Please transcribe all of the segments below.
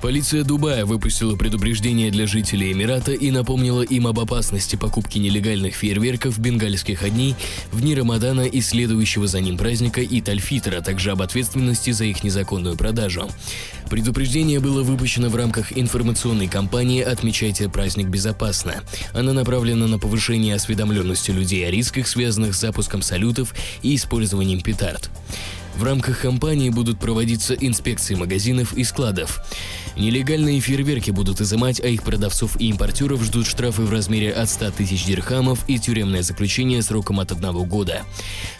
Полиция Дубая выпустила предупреждение для жителей Эмирата и напомнила им об опасности покупки нелегальных фейерверков бенгальских огней в дни Рамадана и следующего за ним праздника и Тальфитра, а также об ответственности за их незаконную продажу. Предупреждение было выпущено в рамках информационной кампании «Отмечайте праздник безопасно». Она направлена на повышение осведомленности людей о рисках, связанных с запуском салютов и использованием петард. В рамках кампании будут проводиться инспекции магазинов и складов. Нелегальные фейерверки будут изымать, а их продавцов и импортеров ждут штрафы в размере от 100 тысяч дирхамов и тюремное заключение сроком от одного года.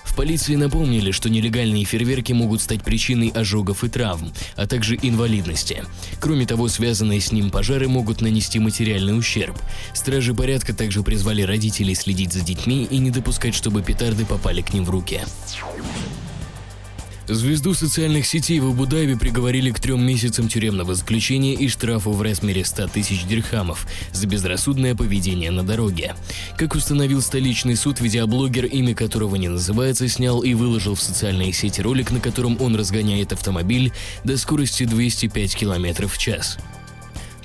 В полиции напомнили, что нелегальные фейерверки могут стать причиной ожогов и травм, а также инвалидности. Кроме того, связанные с ним пожары могут нанести материальный ущерб. Стражи порядка также призвали родителей следить за детьми и не допускать, чтобы петарды попали к ним в руки. Звезду социальных сетей в Абу-Даби приговорили к трем месяцам тюремного заключения и штрафу в размере 100 тысяч дирхамов за безрассудное поведение на дороге. Как установил столичный суд, видеоблогер, имя которого не называется, снял и выложил в социальные сети ролик, на котором он разгоняет автомобиль до скорости 205 км в час.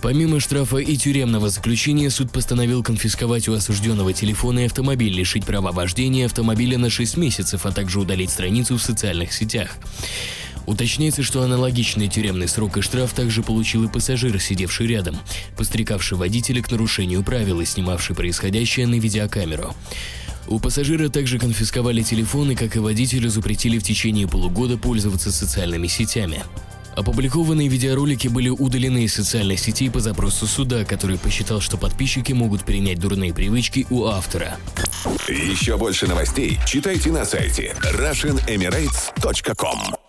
Помимо штрафа и тюремного заключения, суд постановил конфисковать у осужденного телефона и автомобиль, лишить права вождения автомобиля на 6 месяцев, а также удалить страницу в социальных сетях. Уточняется, что аналогичный тюремный срок и штраф также получил и пассажир, сидевший рядом, пострекавший водителя к нарушению правил и снимавший происходящее на видеокамеру. У пассажира также конфисковали телефоны, как и водителю запретили в течение полугода пользоваться социальными сетями. Опубликованные видеоролики были удалены из социальных сетей по запросу суда, который посчитал, что подписчики могут перенять дурные привычки у автора. Еще больше новостей читайте на сайте RussianEmirates.com